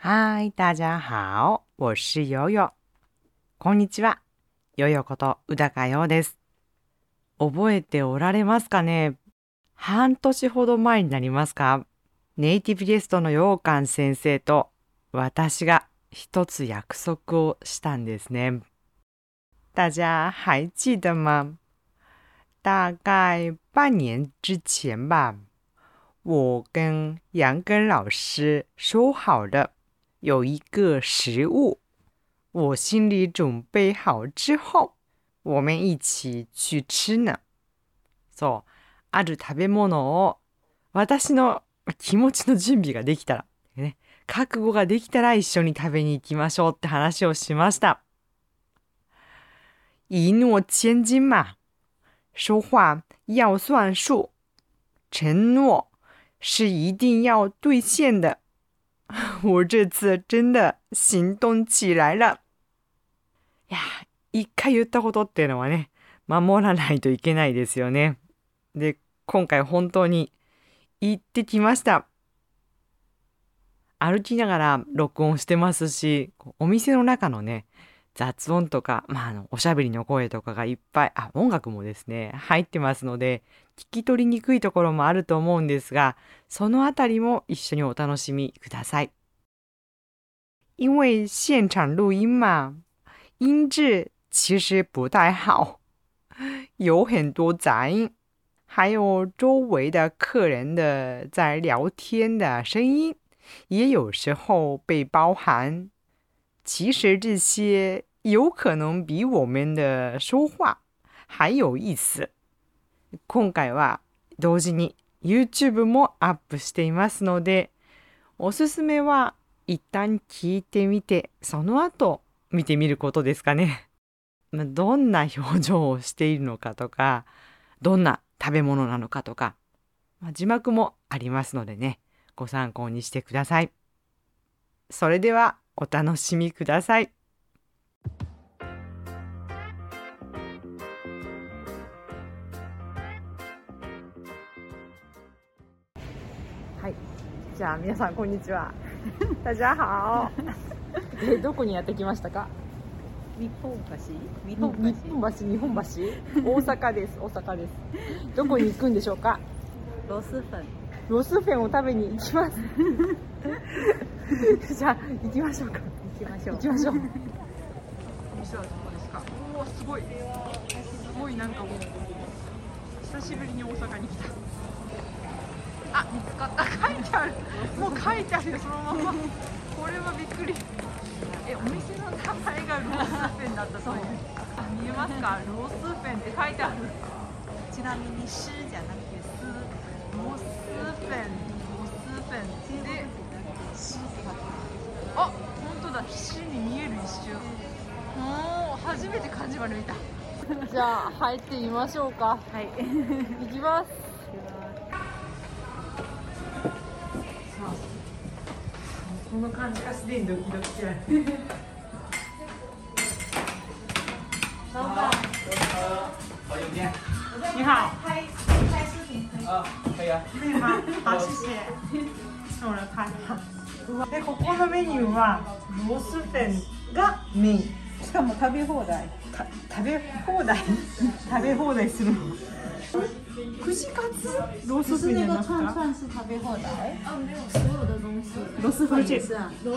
嗨，大家好，我是悠悠。こんにちは。ヨヨこと宇高陽です。覚えておられますかね？半年ほど前になりますか？ネイティブゲストの羊羹先生と私が一つ約束をしたんですね。大家还记得吗？大概半年之前吧，我跟杨根老师说好了，有一个食物，我心里准备好之后，我们一起去吃呢。そう、ある食べ物を私の気持ちの準備ができたら、ね、覚悟ができたら一緒に食べに行きましょうって話をしました。一诺千金嘛，说话要算数，承诺是一定要兑现的。 我这次真的行動起来了。いや、一回言ったことっていうのはね、守らないといけないですよね。で、今回本当に行ってきました。歩きながら録音してますし、お店の中のね、雑音とか、まあ、あの、おしゃべりの声とかがいっぱい、あ、音楽もですね、入ってますので、聞き取りにくいところもあると思うんですが、そのあたりも一緒にお楽しみください。因为现场录音嘛，音质其实不太好，有很多杂音，还有周围的客人的在聊天的声音，也有时候被包含。其实这些有可能比我们的说话还有意思。今回は同時に YouTube もアップしていますので、おすすめは一旦聞いてみて、その後見てみることですかね。どんな表情をしているのかとか、どんな食べ物なのかとか、字幕もありますのでね、ご参考にしてください。それではお楽しみくださ。い。じゃあ皆さんこんにちは。大家好。えどこにやってきましたか？日本橋？日日本橋本橋、日本橋、大阪です。大阪です。どこに行くんでしょうか？ロス粉ロスフェンを食べに行きます。じゃあ行きましょうか。行きましょう行きましょう。お店はどこですか？おおすごい。すごいなんかもう久しぶりに大阪に来た。あ見つかった。書いてある。もう書いてあるよそのまま。これはびっくり。えお店の名前がロースフェンだったそうです。あ見えますか？ロースフェンって書いてある。ちなみに「し」じゃなくて「す」ロスフェン、ロスフェンで、「し」って書くあ、本当だ、死に見える一瞬。もう初めて漢字まで見た。じゃあ入ってみましょうか。はい行きます。この感じがすでにドキドキする。你好，啊，可以啊。可以吗？好，谢谢。我来拍で、ここのメニューはロースフェンがメイン。しかも食べ放題た食べ放題食べ放題するの串カツ？ロースフェンじゃなくて算是食べ放題？螺蛳粉这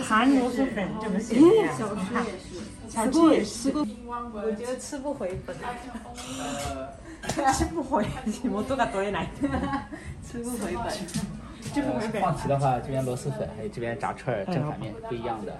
含螺蛳粉这么写的呀，小吃也是，我觉得吃不回本吃不回，元が取れない，吃不回本 吃不回本。放题的话，这边螺蛳粉，还有这边炸串儿正反面不一样的，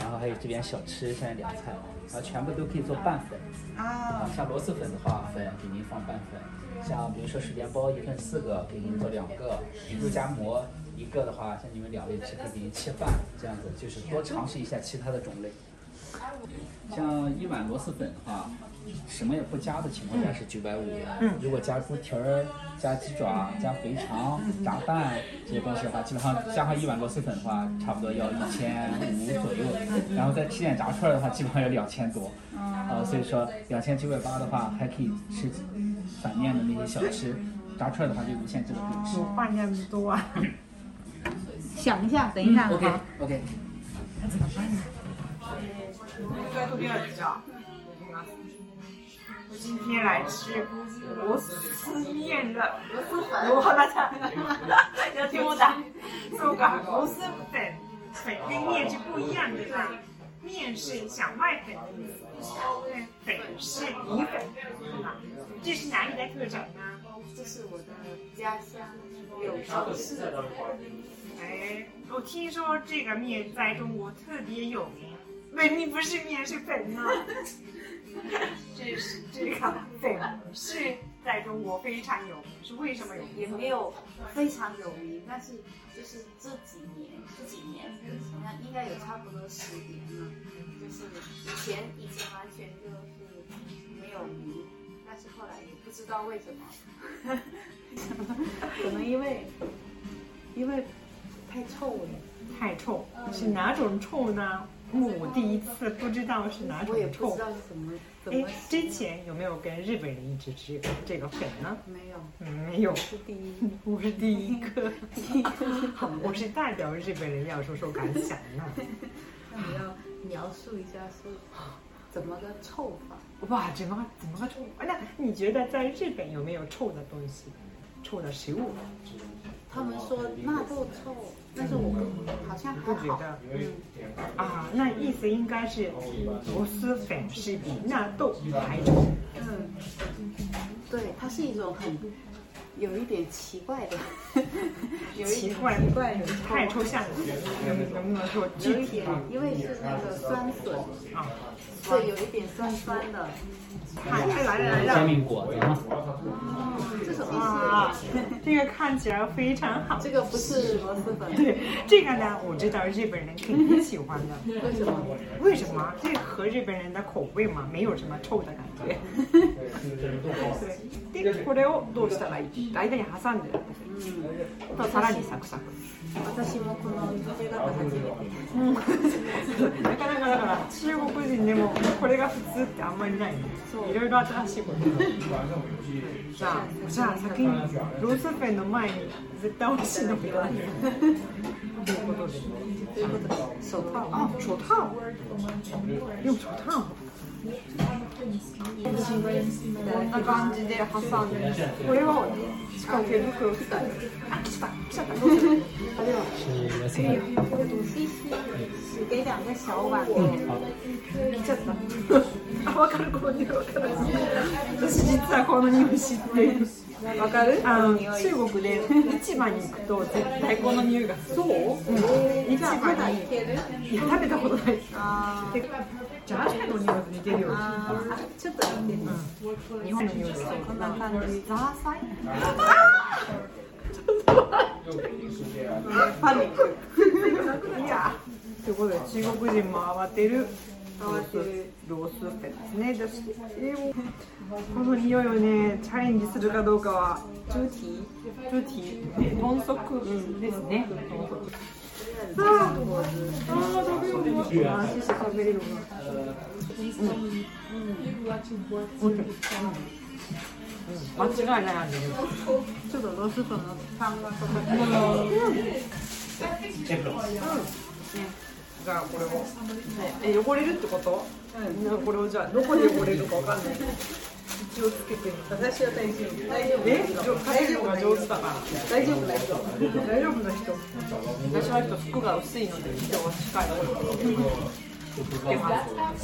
然后还有这边小吃，现在凉菜，然后全部都可以做拌粉。啊啊，像螺蛳粉的话，粉给您放拌粉；像比如说水煎包一份四个，给您做两个；肉夹馍一个的话，像你们两位吃可以给您切半，这样子就是多尝试一下其他的种类。像一碗螺蛳粉的话，什么也不加的情况下是九百五。嗯如果加猪蹄儿、加鸡爪、加肥肠、炸蛋这些东西的话，基本上加上一碗螺蛳粉的话，差不多要一千五左右。然后再吃点炸串的话，基本上要两千多。呃，所以说两千九百八的话，还可以吃反面的那些小吃。炸串的话就无限制的可以吃有。饭量多啊！想一下等一下 OK 好 OK，应该都第二家。我今天来吃螺丝面了。螺丝粉。大家要听我讲。そうか、螺丝粉，粉跟面是不一样的吧？面是小麦粉的意思，对，粉是米粉，对吧？这是哪里的特产呢？这是我的家乡柳州市。哎，我听说这个面在中国特别有名， 明明不是面是粉啊。这是这个粉是在中国非常有名，是为什么有名？也没有非常有名，但是就是这几年，这几年好像应该有差不多十年了。就是以前以前完全就是没有名，但是后来也不知道为什么，可能因为因为太臭了。太臭，是哪种臭呢？我第一次不知道是哪种我也不臭知。道是怎哎么，之前有没有跟日本人一直吃这个粉呢？没有，嗯，没有，是第一。我是第一个。第一个好本，人 我是代表日本人要说说感想呢。那你要描述一下是怎么个臭法？哇，怎么怎么个臭？那你觉得在日本有没有臭的东西？臭的食物？他们说纳豆臭，但是我不好像还好。嗯，啊，那意思应该是螺蛳粉是比纳豆还臭。嗯，对，它是一种很有一点奇怪的，有一点奇怪奇怪太抽象了，能能不能说具体一点，因为是那个酸笋，啊？对，有一点酸酸的。看，来了来煎了！饼果子嘛，这什么啊，这个看起来非常好是？。这个不是螺蛳粉，对，这个呢，我知道日本人肯定喜欢的。为什么？为什么？这合日本人的口味嘛，没有什么臭的感觉。对。で、これをどうしたらいい？間に挟んでる。とさらにサクサク。私もこの食べ方初めて。なかなかだから中国人でもこれが普通ってあんまりないね。いろいろ新しいこと。じゃあ、じゃあ先にロースフェンの前に絶対美味しいのがある。といと。いうことで、手套。あ、手套。用手套。こんな感じで挟んで。これはしか。も手袋来た。あ、来た。来ちゃった。どうする？还有是那个细细，只给两个小碗。来ちゃった。あ、わか。るこの匂いわか。る。私実はこの匂い知っている。わかる？あの。中国で市場に行くと絶対この匂いが。そう？うん。市場にける？いや食べたことない。あーでジャージの匂いと似てるよ。ちょっと似てる。日本の匂いそう。こんな感じ。ザーサイ？パニック。いや。ということで中国人も慌てる。この匂いをねチャレンジするかどうかは。猪蹄。猪蹄豚足ですね。豚足。あーあー食べ食べれるわ。うん。うん。間違いない味です。ちょっとロース粉のパンがかかってじゃあこれを、え汚れるってこと？うん、これをじゃあどこで汚れるかわかんない。一応つけて。私は大丈夫。大丈夫。え？食べるのが上手だから。大丈夫大丈夫。大丈夫な人。私はちょっと服が薄いので今日は近いつけます。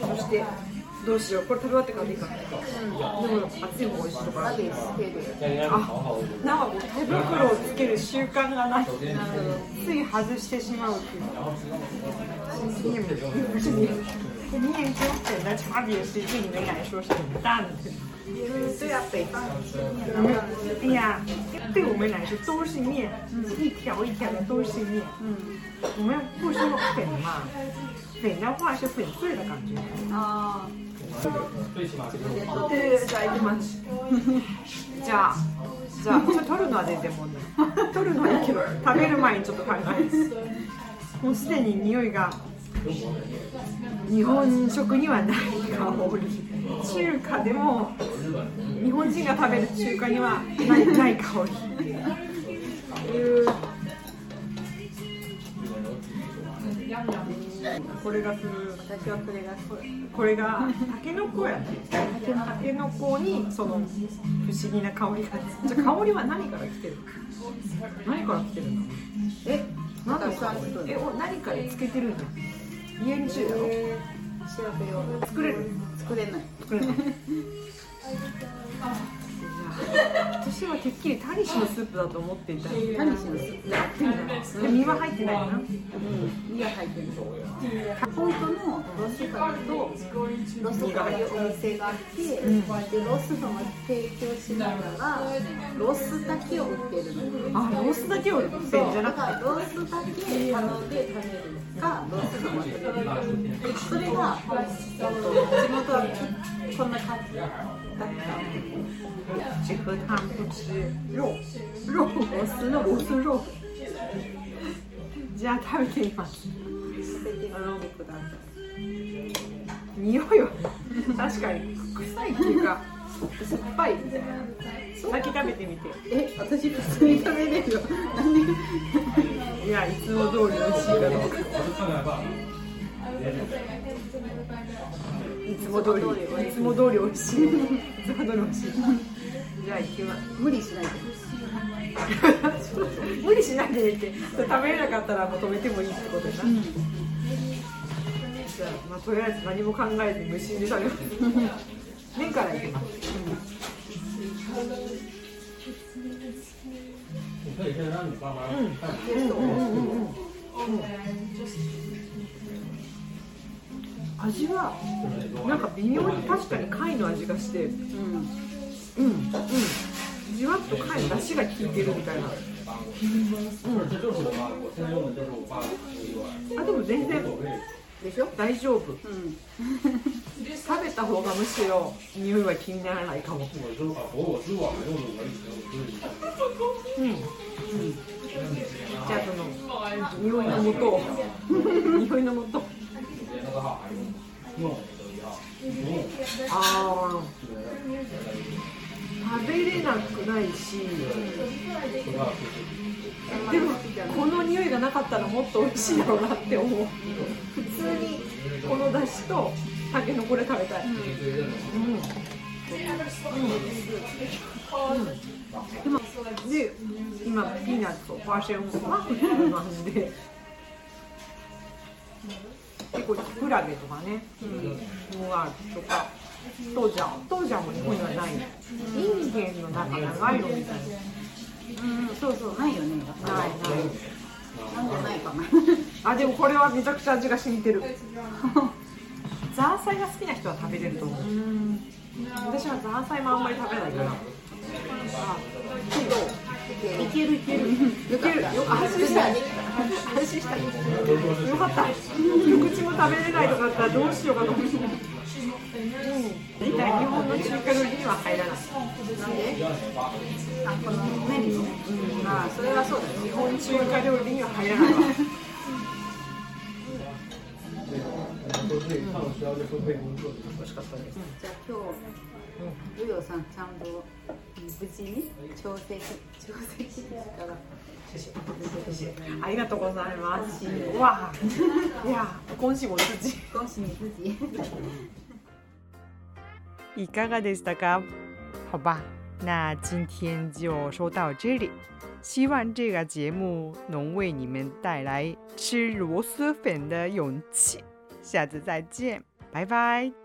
そしてどうしようこれ食べ終わってからでいいかな。でも熱い方が美味しいとか。あ、なんかもう手袋をつける習慣がない。つい外してしまうっていう。面不是面，面跟粉的差别是对你们来说是很大的。对啊，北方？哎呀，对我们来说都是面，一条一条的都是面。嗯。我们不说粉嘛，粉的话是粉碎的感觉。あ对对对、じゃあ行きます。じゃあ、じゃあ、ちょっと取るのは全然問題。取るのはいいけど、食べる前にちょっと考えます。もうすでに匂いが日本食にはない香り。中華でも日本人が食べる中華にはないない香り。い うこれがする私はこれがこれがタケノコやねタケノコにその不思議な香りがじゃあ香りは何から来てる何から来てるのえ何の私は作るえお何かにつけてるんだ家に中だろえー調べよう作れる作れない。作れない 私はてっきりタニシのスープだと思っていた。タニシのスープ。や身は入ってないな。うん。身が入ってる本当のロスファとロスファいうお店があって、でロスファが提供しながらロスだけを売ってるの。あロースだけを売ってんじゃなくてロースだけ頼んで食べるかロースのま食べるか。それがえっと地元はこんな感じだった结合他们不吃肉肉ロスのロス肉じゃあ食べてみます食べてみてください匂いは確かに臭いっていうか酸っぱいみたいな先食べてみてえ私普通に食べれ。るよいやいつも通り美味しいかどういつも通りいつも通り美味しいいつも通り美味しいじゃあ行きます無理しないで無理しないでってそれ食べれなかったらもう止めてもいいってことだな、じゃあ、まあ、とりあえず何も考えず無心で食べます麺からいきます味はなんか微妙に確かに貝の味がしてうんうん。うんじわっと貝の出汁が効いてるみたいな。あでも全然でしょ？大丈夫。うん食べた方がむしろ匂いは気にならないかも。うん。じゃあその匂いのもと 匂いのもとああ食べれなくないしでもこの匂いがなかったらもっと美味しいだろうなって思う。普通にこのだしとたけのこれ食べたい。うん、うんでもで今ピーナッツとパーシェンをマフっていう感じで結構キクラゲとかね、うん、ムワールとかトージャントージャンも日本にはないインゲンの中長いのみたいなうん。そうそうないよねないないなん。でないかなあでもこれはめちゃくちゃ味が染みてるザーサイが好きな人は食べれると思う私はザーサイもあん。まり食べないからあけどいけるいける。いけるよ安心した安心したよかった一口も食べれないとかだったらどうしようかと思って大体日本の中華料理には入らないなんであこの麺にねあそれはそうだ日本中華料理には入らない美味しかったです。じゃあ今日ルヨさんちゃんと無事に調整し調整してるからありがとうございます。哇，呀，恭喜我自己。恭喜你自己いかがでしたか？好吧，那今天就说到这里。希望这个节目能为你们带来吃螺蛳粉的勇气。下次再见，拜拜。